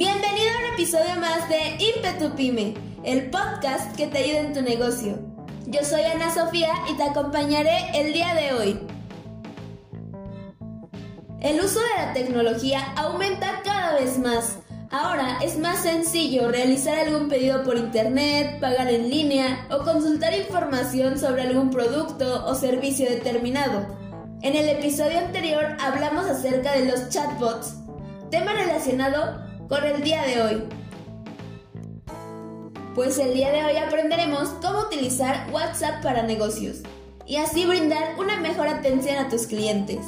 Bienvenido a un episodio más de Impetu Pyme, el podcast que te ayuda en tu negocio. Yo soy Ana Sofía y te acompañaré el día de hoy. El uso de la tecnología aumenta cada vez más. Ahora es más sencillo realizar algún pedido por internet, pagar en línea o consultar información sobre algún producto o servicio determinado. En el episodio anterior hablamos acerca de los chatbots, tema relacionado con el día de hoy. Pues el día de hoy aprenderemos cómo utilizar WhatsApp para negocios y así brindar una mejor atención a tus clientes.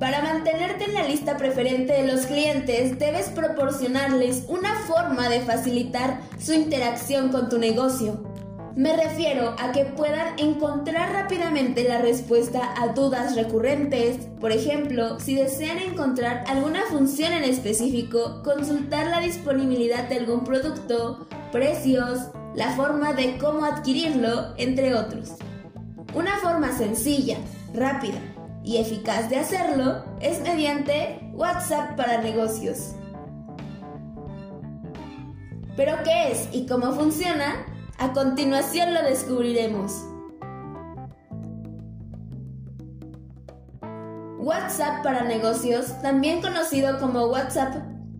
Para mantenerte en la lista preferente de los clientes, debes proporcionarles una forma de facilitar su interacción con tu negocio. Me refiero a que puedan encontrar rápidamente la respuesta a dudas recurrentes. Por ejemplo, si desean encontrar alguna función en específico, consultar la disponibilidad de algún producto, precios, la forma de cómo adquirirlo, entre otros. Una forma sencilla, rápida y eficaz de hacerlo es mediante WhatsApp para negocios. ¿Pero qué es y cómo funciona? A continuación lo descubriremos. WhatsApp para negocios, también conocido como WhatsApp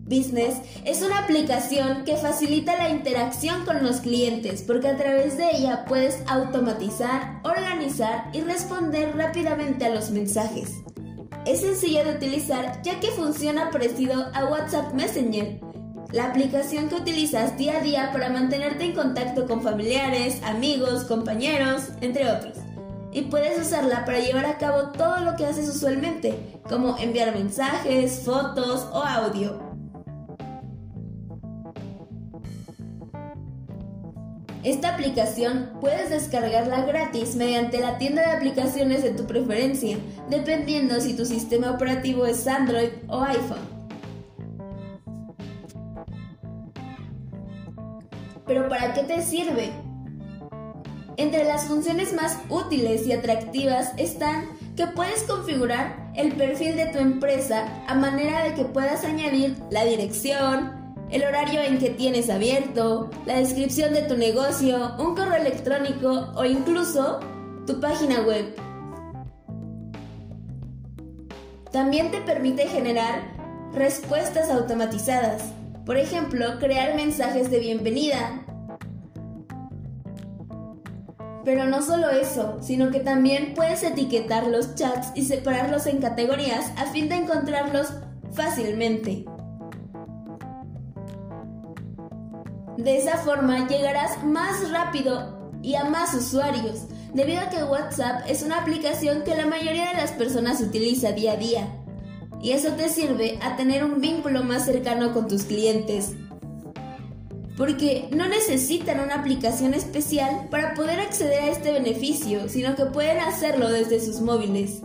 Business, es una aplicación que facilita la interacción con los clientes porque a través de ella puedes automatizar, organizar y responder rápidamente a los mensajes. Es sencillo de utilizar ya que funciona parecido a WhatsApp Messenger, la aplicación que utilizas día a día para mantenerte en contacto con familiares, amigos, compañeros, entre otros. Y puedes usarla para llevar a cabo todo lo que haces usualmente, como enviar mensajes, fotos o audio. Esta aplicación puedes descargarla gratis mediante la tienda de aplicaciones de tu preferencia, dependiendo si tu sistema operativo es Android o iPhone. ¿Para qué te sirve? Entre las funciones más útiles y atractivas están que puedes configurar el perfil de tu empresa a manera de que puedas añadir la dirección, el horario en que tienes abierto, la descripción de tu negocio, un correo electrónico o incluso tu página web. También te permite generar respuestas automatizadas por ejemplo, crear mensajes de bienvenida. Pero no solo eso, sino que también puedes etiquetar los chats y separarlos en categorías a fin de encontrarlos fácilmente. De esa forma llegarás más rápido y a más usuarios, debido a que WhatsApp es una aplicación que la mayoría de las personas utiliza día a día y eso te sirve a tener un vínculo más cercano con tus clientes. Porque no necesitan una aplicación especial para poder acceder a este beneficio, sino que pueden hacerlo desde sus móviles.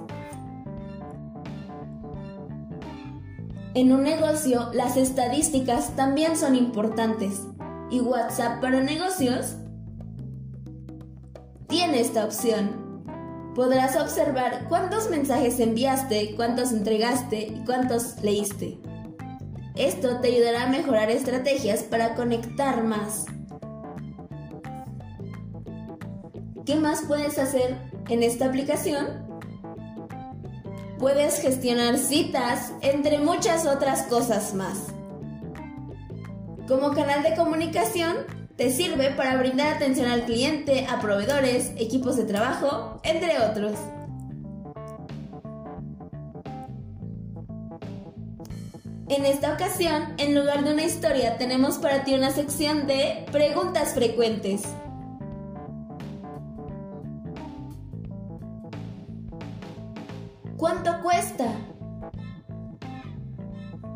En un negocio, las estadísticas también son importantes. Y WhatsApp para negocios tiene esta opción podrás observar cuántos mensajes enviaste, cuántos entregaste y cuántos leíste. Esto te ayudará a mejorar estrategias para conectar más. ¿Qué más puedes hacer en esta aplicación? Puedes gestionar citas, entre muchas otras cosas más. Como canal de comunicación, te sirve para brindar atención al cliente, a proveedores, equipos de trabajo, entre otros. En esta ocasión, en lugar de una historia, tenemos para ti una sección de preguntas frecuentes. ¿Cuánto cuesta?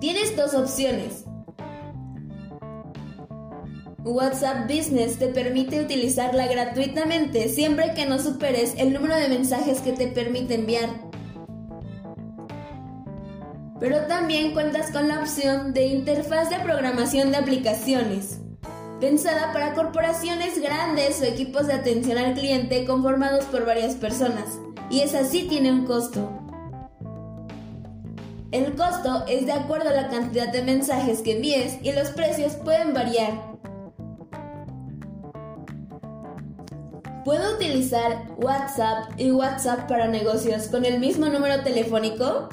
Tienes dos opciones. WhatsApp Business te permite utilizarla gratuitamente siempre que no superes el número de mensajes que te permite enviar. Pero también cuentas con la opción de interfaz de programación de aplicaciones. pensada para corporaciones grandes o equipos de atención al cliente conformados por varias personas, y esa sí tiene un costo. El costo es de acuerdo a la cantidad de mensajes que envíes y los precios pueden variar. ¿Puedo utilizar WhatsApp y WhatsApp para negocios con el mismo número telefónico?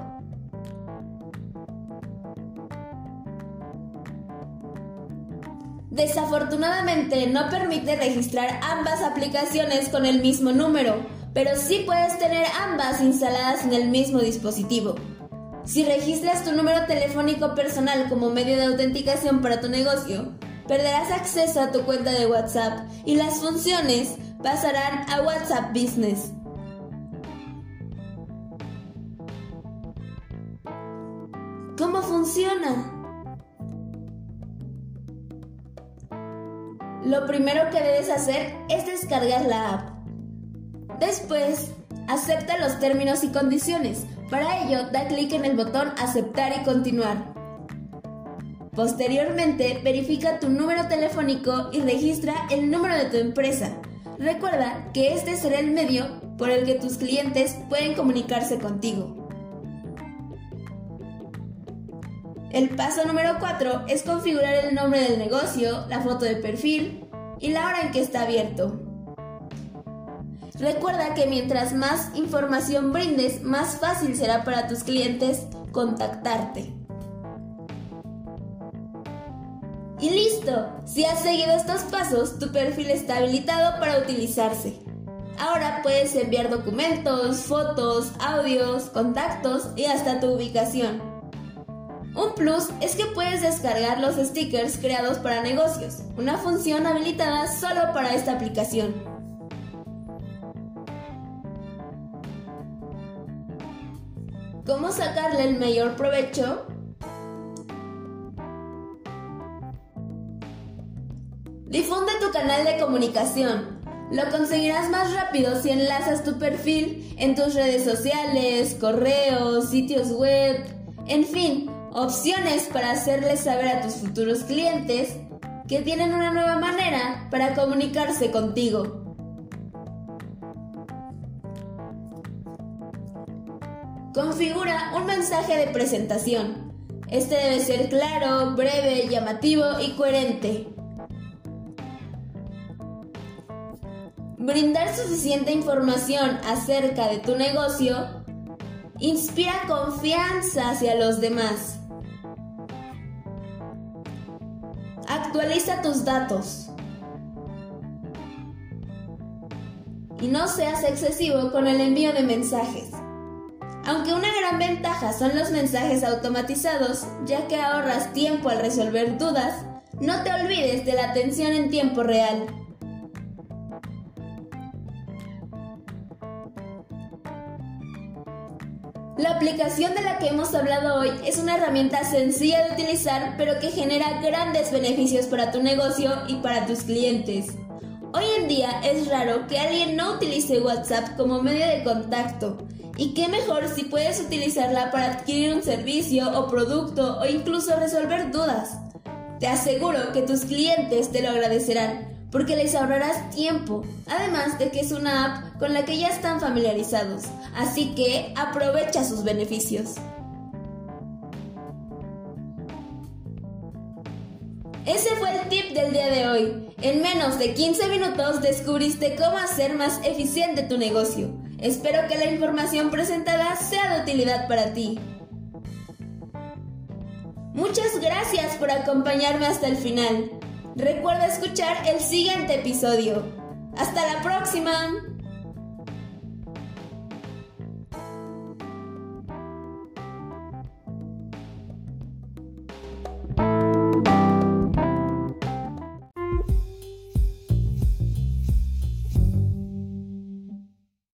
Desafortunadamente no permite registrar ambas aplicaciones con el mismo número, pero sí puedes tener ambas instaladas en el mismo dispositivo. Si registras tu número telefónico personal como medio de autenticación para tu negocio, perderás acceso a tu cuenta de WhatsApp y las funciones pasarán a WhatsApp Business. ¿Cómo funciona? Lo primero que debes hacer es descargar la app. Después, acepta los términos y condiciones. Para ello, da clic en el botón Aceptar y continuar. Posteriormente, verifica tu número telefónico y registra el número de tu empresa. Recuerda que este será el medio por el que tus clientes pueden comunicarse contigo. El paso número 4 es configurar el nombre del negocio, la foto de perfil y la hora en que está abierto. Recuerda que mientras más información brindes, más fácil será para tus clientes contactarte. Y listo, si has seguido estos pasos, tu perfil está habilitado para utilizarse. Ahora puedes enviar documentos, fotos, audios, contactos y hasta tu ubicación. Un plus es que puedes descargar los stickers creados para negocios, una función habilitada solo para esta aplicación. ¿Cómo sacarle el mayor provecho? Difunde tu canal de comunicación. Lo conseguirás más rápido si enlazas tu perfil en tus redes sociales, correos, sitios web, en fin, opciones para hacerles saber a tus futuros clientes que tienen una nueva manera para comunicarse contigo. Configura un mensaje de presentación. Este debe ser claro, breve, llamativo y coherente. Brindar suficiente información acerca de tu negocio inspira confianza hacia los demás. Actualiza tus datos. Y no seas excesivo con el envío de mensajes. Aunque una gran ventaja son los mensajes automatizados, ya que ahorras tiempo al resolver dudas, no te olvides de la atención en tiempo real. La aplicación de la que hemos hablado hoy es una herramienta sencilla de utilizar pero que genera grandes beneficios para tu negocio y para tus clientes. Hoy en día es raro que alguien no utilice WhatsApp como medio de contacto. Y qué mejor si puedes utilizarla para adquirir un servicio o producto o incluso resolver dudas. Te aseguro que tus clientes te lo agradecerán porque les ahorrarás tiempo, además de que es una app con la que ya están familiarizados, así que aprovecha sus beneficios. Ese fue el tip del día de hoy. En menos de 15 minutos descubriste cómo hacer más eficiente tu negocio. Espero que la información presentada sea de utilidad para ti. Muchas gracias por acompañarme hasta el final. Recuerda escuchar el siguiente episodio. ¡Hasta la próxima!